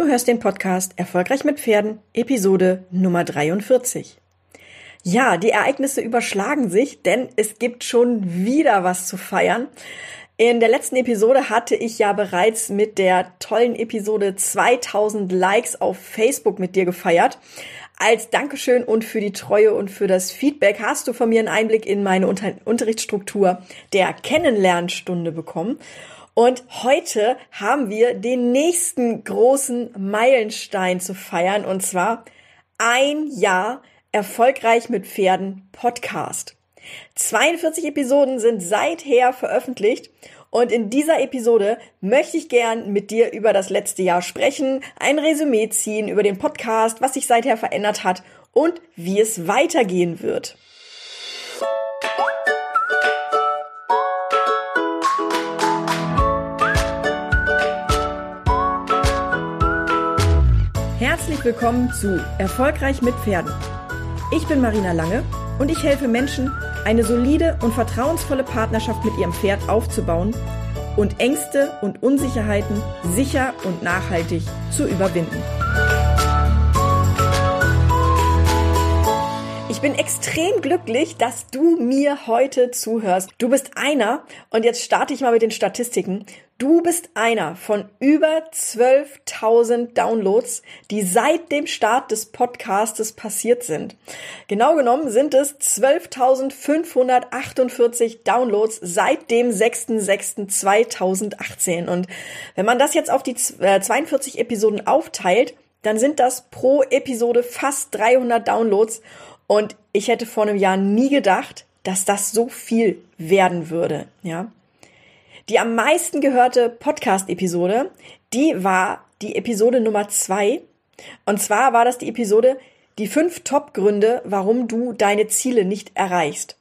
Du hörst den Podcast Erfolgreich mit Pferden, Episode Nummer 43. Ja, die Ereignisse überschlagen sich, denn es gibt schon wieder was zu feiern. In der letzten Episode hatte ich ja bereits mit der tollen Episode 2000 Likes auf Facebook mit dir gefeiert. Als Dankeschön und für die Treue und für das Feedback hast du von mir einen Einblick in meine Unter Unterrichtsstruktur der Kennenlernstunde bekommen. Und heute haben wir den nächsten großen Meilenstein zu feiern und zwar ein Jahr erfolgreich mit Pferden Podcast. 42 Episoden sind seither veröffentlicht und in dieser Episode möchte ich gern mit dir über das letzte Jahr sprechen, ein Resümee ziehen über den Podcast, was sich seither verändert hat und wie es weitergehen wird. Herzlich willkommen zu Erfolgreich mit Pferden. Ich bin Marina Lange und ich helfe Menschen, eine solide und vertrauensvolle Partnerschaft mit ihrem Pferd aufzubauen und Ängste und Unsicherheiten sicher und nachhaltig zu überwinden. Ich bin extrem glücklich, dass du mir heute zuhörst. Du bist einer, und jetzt starte ich mal mit den Statistiken. Du bist einer von über 12.000 Downloads, die seit dem Start des Podcastes passiert sind. Genau genommen sind es 12.548 Downloads seit dem 6.6.2018. Und wenn man das jetzt auf die 42 äh, Episoden aufteilt, dann sind das pro Episode fast 300 Downloads und ich hätte vor einem Jahr nie gedacht, dass das so viel werden würde, ja. Die am meisten gehörte Podcast-Episode, die war die Episode Nummer zwei. Und zwar war das die Episode die fünf Top-Gründe, warum du deine Ziele nicht erreichst.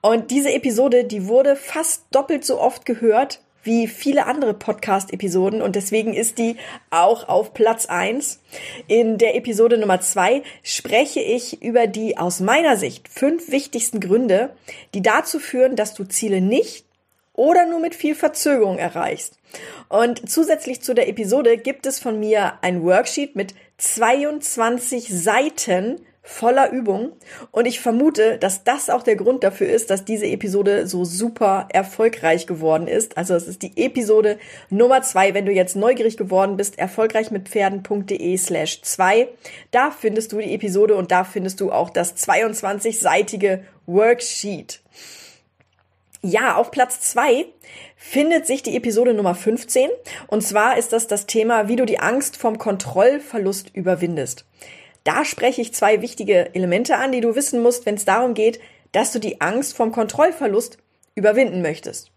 Und diese Episode, die wurde fast doppelt so oft gehört wie viele andere Podcast-Episoden und deswegen ist die auch auf Platz eins. In der Episode Nummer zwei spreche ich über die aus meiner Sicht fünf wichtigsten Gründe, die dazu führen, dass du Ziele nicht oder nur mit viel Verzögerung erreichst. Und zusätzlich zu der Episode gibt es von mir ein Worksheet mit 22 Seiten voller Übung. Und ich vermute, dass das auch der Grund dafür ist, dass diese Episode so super erfolgreich geworden ist. Also es ist die Episode Nummer zwei. Wenn du jetzt neugierig geworden bist, erfolgreich mit Pferden.de slash zwei. Da findest du die Episode und da findest du auch das 22-seitige Worksheet. Ja, auf Platz zwei findet sich die Episode Nummer 15. Und zwar ist das das Thema, wie du die Angst vom Kontrollverlust überwindest. Da spreche ich zwei wichtige Elemente an, die du wissen musst, wenn es darum geht, dass du die Angst vom Kontrollverlust überwinden möchtest.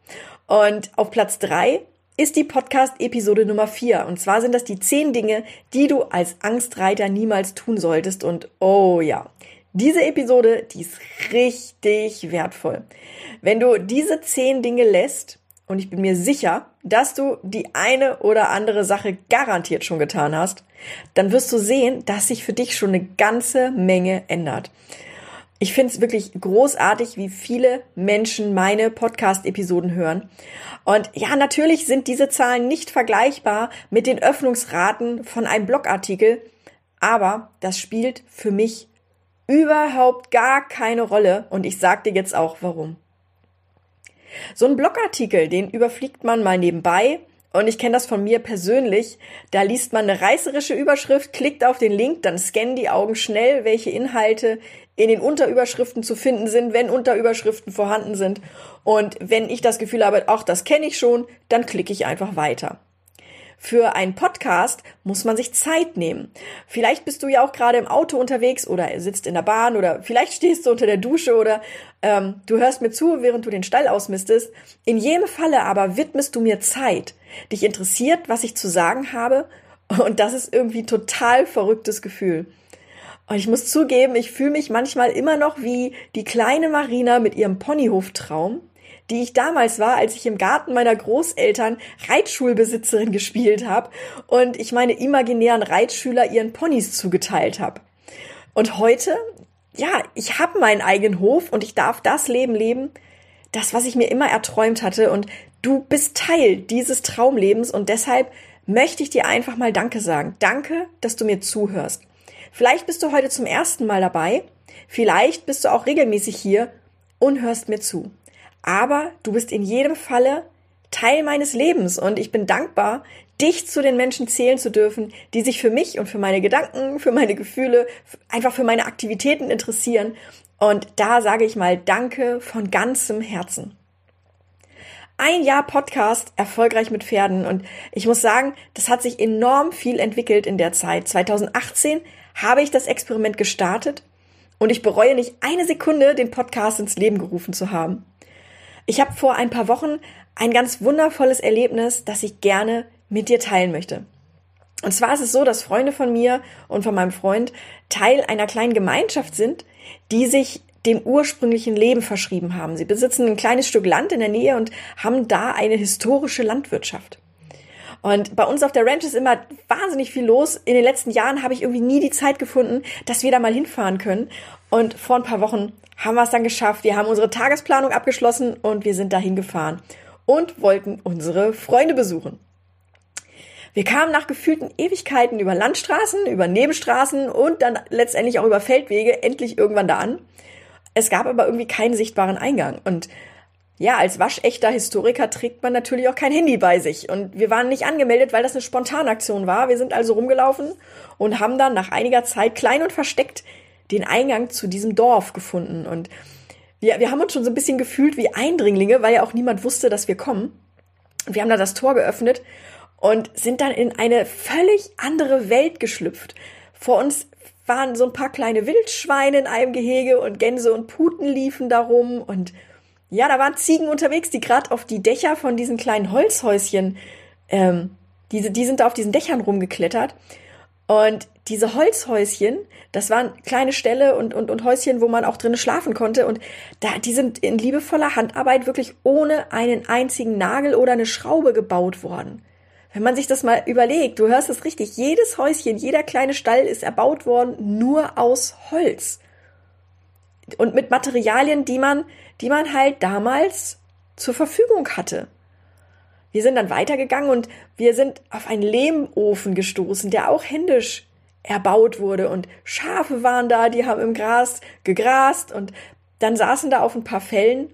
Und auf Platz drei ist die Podcast-Episode Nummer vier. Und zwar sind das die zehn Dinge, die du als Angstreiter niemals tun solltest. Und oh ja, diese Episode, die ist richtig wertvoll. Wenn du diese zehn Dinge lässt, und ich bin mir sicher, dass du die eine oder andere Sache garantiert schon getan hast, dann wirst du sehen, dass sich für dich schon eine ganze Menge ändert. Ich finde es wirklich großartig, wie viele Menschen meine Podcast-Episoden hören. Und ja, natürlich sind diese Zahlen nicht vergleichbar mit den Öffnungsraten von einem Blogartikel, aber das spielt für mich überhaupt gar keine Rolle und ich sag dir jetzt auch warum. So ein Blogartikel, den überfliegt man mal nebenbei. Und ich kenne das von mir persönlich. Da liest man eine reißerische Überschrift, klickt auf den Link, dann scannen die Augen schnell, welche Inhalte in den Unterüberschriften zu finden sind, wenn Unterüberschriften vorhanden sind. Und wenn ich das Gefühl habe, ach, das kenne ich schon, dann klicke ich einfach weiter. Für einen Podcast muss man sich Zeit nehmen. Vielleicht bist du ja auch gerade im Auto unterwegs oder sitzt in der Bahn oder vielleicht stehst du unter der Dusche oder ähm, du hörst mir zu, während du den Stall ausmistest. In jedem Falle aber widmest du mir Zeit. Dich interessiert, was ich zu sagen habe und das ist irgendwie total verrücktes Gefühl. Und ich muss zugeben, ich fühle mich manchmal immer noch wie die kleine Marina mit ihrem Ponyhoftraum die ich damals war, als ich im Garten meiner Großeltern Reitschulbesitzerin gespielt habe und ich meine imaginären Reitschüler ihren Ponys zugeteilt habe. Und heute, ja, ich habe meinen eigenen Hof und ich darf das Leben leben, das, was ich mir immer erträumt hatte. Und du bist Teil dieses Traumlebens und deshalb möchte ich dir einfach mal Danke sagen. Danke, dass du mir zuhörst. Vielleicht bist du heute zum ersten Mal dabei, vielleicht bist du auch regelmäßig hier und hörst mir zu. Aber du bist in jedem Falle Teil meines Lebens und ich bin dankbar, dich zu den Menschen zählen zu dürfen, die sich für mich und für meine Gedanken, für meine Gefühle, einfach für meine Aktivitäten interessieren. Und da sage ich mal Danke von ganzem Herzen. Ein Jahr Podcast erfolgreich mit Pferden und ich muss sagen, das hat sich enorm viel entwickelt in der Zeit. 2018 habe ich das Experiment gestartet und ich bereue nicht eine Sekunde, den Podcast ins Leben gerufen zu haben. Ich habe vor ein paar Wochen ein ganz wundervolles Erlebnis, das ich gerne mit dir teilen möchte. Und zwar ist es so, dass Freunde von mir und von meinem Freund Teil einer kleinen Gemeinschaft sind, die sich dem ursprünglichen Leben verschrieben haben. Sie besitzen ein kleines Stück Land in der Nähe und haben da eine historische Landwirtschaft. Und bei uns auf der Ranch ist immer wahnsinnig viel los. In den letzten Jahren habe ich irgendwie nie die Zeit gefunden, dass wir da mal hinfahren können. Und vor ein paar Wochen haben wir es dann geschafft. Wir haben unsere Tagesplanung abgeschlossen und wir sind da hingefahren und wollten unsere Freunde besuchen. Wir kamen nach gefühlten Ewigkeiten über Landstraßen, über Nebenstraßen und dann letztendlich auch über Feldwege endlich irgendwann da an. Es gab aber irgendwie keinen sichtbaren Eingang. Und ja, als waschechter Historiker trägt man natürlich auch kein Handy bei sich. Und wir waren nicht angemeldet, weil das eine Spontanaktion war. Wir sind also rumgelaufen und haben dann nach einiger Zeit klein und versteckt den Eingang zu diesem Dorf gefunden. Und wir, wir haben uns schon so ein bisschen gefühlt wie Eindringlinge, weil ja auch niemand wusste, dass wir kommen. Und wir haben da das Tor geöffnet und sind dann in eine völlig andere Welt geschlüpft. Vor uns waren so ein paar kleine Wildschweine in einem Gehege und Gänse und Puten liefen darum und ja, da waren Ziegen unterwegs, die gerade auf die Dächer von diesen kleinen Holzhäuschen, ähm, diese, die sind da auf diesen Dächern rumgeklettert. Und diese Holzhäuschen, das waren kleine Ställe und, und, und Häuschen, wo man auch drinnen schlafen konnte. Und da, die sind in liebevoller Handarbeit wirklich ohne einen einzigen Nagel oder eine Schraube gebaut worden. Wenn man sich das mal überlegt, du hörst es richtig, jedes Häuschen, jeder kleine Stall ist erbaut worden nur aus Holz. Und mit Materialien, die man, die man halt damals zur Verfügung hatte. Wir sind dann weitergegangen und wir sind auf einen Lehmofen gestoßen, der auch händisch erbaut wurde und Schafe waren da, die haben im Gras gegrast und dann saßen da auf ein paar Fällen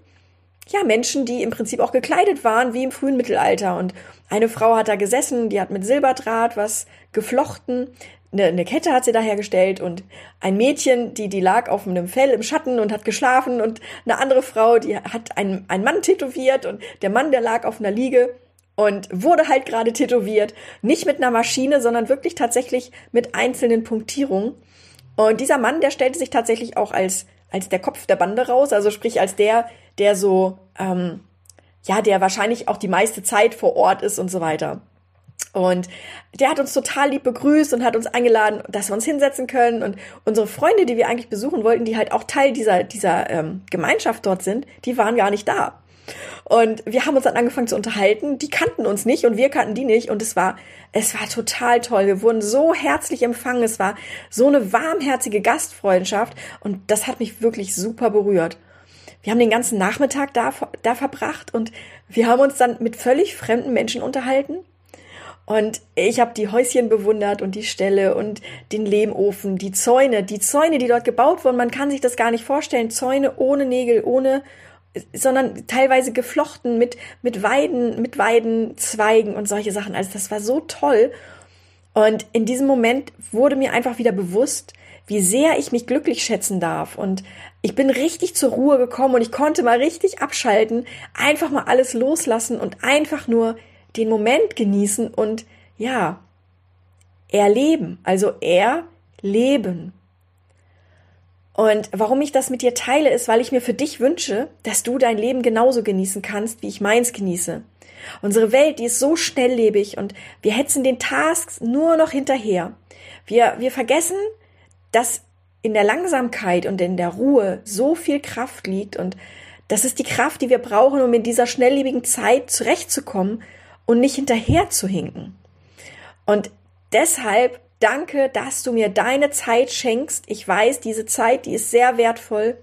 ja, Menschen, die im Prinzip auch gekleidet waren wie im frühen Mittelalter. Und eine Frau hat da gesessen, die hat mit Silberdraht was geflochten. Eine, eine Kette hat sie da hergestellt und ein Mädchen, die, die lag auf einem Fell im Schatten und hat geschlafen und eine andere Frau, die hat einen, einen Mann tätowiert und der Mann, der lag auf einer Liege und wurde halt gerade tätowiert. Nicht mit einer Maschine, sondern wirklich tatsächlich mit einzelnen Punktierungen. Und dieser Mann, der stellte sich tatsächlich auch als, als der Kopf der Bande raus, also sprich als der, der so, ähm, ja, der wahrscheinlich auch die meiste Zeit vor Ort ist und so weiter. Und der hat uns total lieb begrüßt und hat uns eingeladen, dass wir uns hinsetzen können. Und unsere Freunde, die wir eigentlich besuchen wollten, die halt auch Teil dieser, dieser ähm, Gemeinschaft dort sind, die waren gar nicht da. Und wir haben uns dann angefangen zu unterhalten. Die kannten uns nicht und wir kannten die nicht. Und es war, es war total toll. Wir wurden so herzlich empfangen. Es war so eine warmherzige Gastfreundschaft. Und das hat mich wirklich super berührt. Wir haben den ganzen Nachmittag da, da verbracht und wir haben uns dann mit völlig fremden Menschen unterhalten. Und ich habe die Häuschen bewundert und die Ställe und den Lehmofen, die Zäune, die Zäune, die dort gebaut wurden. Man kann sich das gar nicht vorstellen. Zäune ohne Nägel, ohne, sondern teilweise geflochten mit, mit Weiden, mit Weidenzweigen und solche Sachen. Also das war so toll. Und in diesem Moment wurde mir einfach wieder bewusst, wie sehr ich mich glücklich schätzen darf und ich bin richtig zur Ruhe gekommen und ich konnte mal richtig abschalten, einfach mal alles loslassen und einfach nur den Moment genießen und ja, erleben, also erleben. Und warum ich das mit dir teile, ist, weil ich mir für dich wünsche, dass du dein Leben genauso genießen kannst, wie ich meins genieße. Unsere Welt, die ist so schnelllebig und wir hetzen den Tasks nur noch hinterher. Wir, wir vergessen, dass in der Langsamkeit und in der Ruhe so viel Kraft liegt und das ist die Kraft, die wir brauchen, um in dieser schnelllebigen Zeit zurechtzukommen und nicht hinterher zu hinken. Und deshalb danke, dass du mir deine Zeit schenkst. Ich weiß, diese Zeit, die ist sehr wertvoll.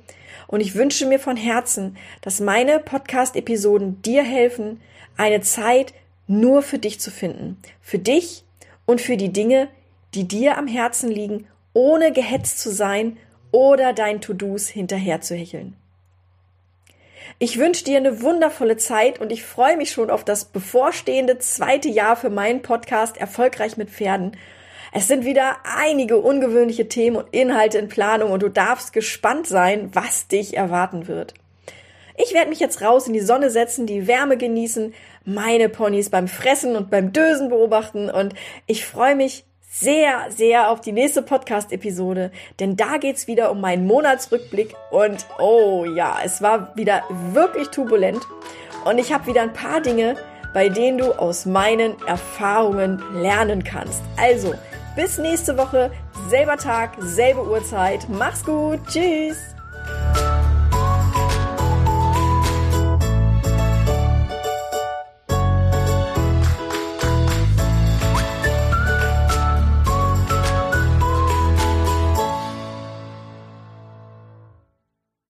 Und ich wünsche mir von Herzen, dass meine Podcast-Episoden dir helfen, eine Zeit nur für dich zu finden. Für dich und für die Dinge, die dir am Herzen liegen, ohne gehetzt zu sein oder dein To-Dos hinterher zu hecheln. Ich wünsche dir eine wundervolle Zeit und ich freue mich schon auf das bevorstehende zweite Jahr für meinen Podcast Erfolgreich mit Pferden. Es sind wieder einige ungewöhnliche Themen und Inhalte in Planung und du darfst gespannt sein, was dich erwarten wird. Ich werde mich jetzt raus in die Sonne setzen, die Wärme genießen, meine Ponys beim Fressen und beim Dösen beobachten und ich freue mich sehr, sehr auf die nächste Podcast-Episode, denn da geht's wieder um meinen Monatsrückblick und oh ja, es war wieder wirklich turbulent und ich habe wieder ein paar Dinge, bei denen du aus meinen Erfahrungen lernen kannst. Also, bis nächste Woche, selber Tag, selbe Uhrzeit. Mach's gut, tschüss!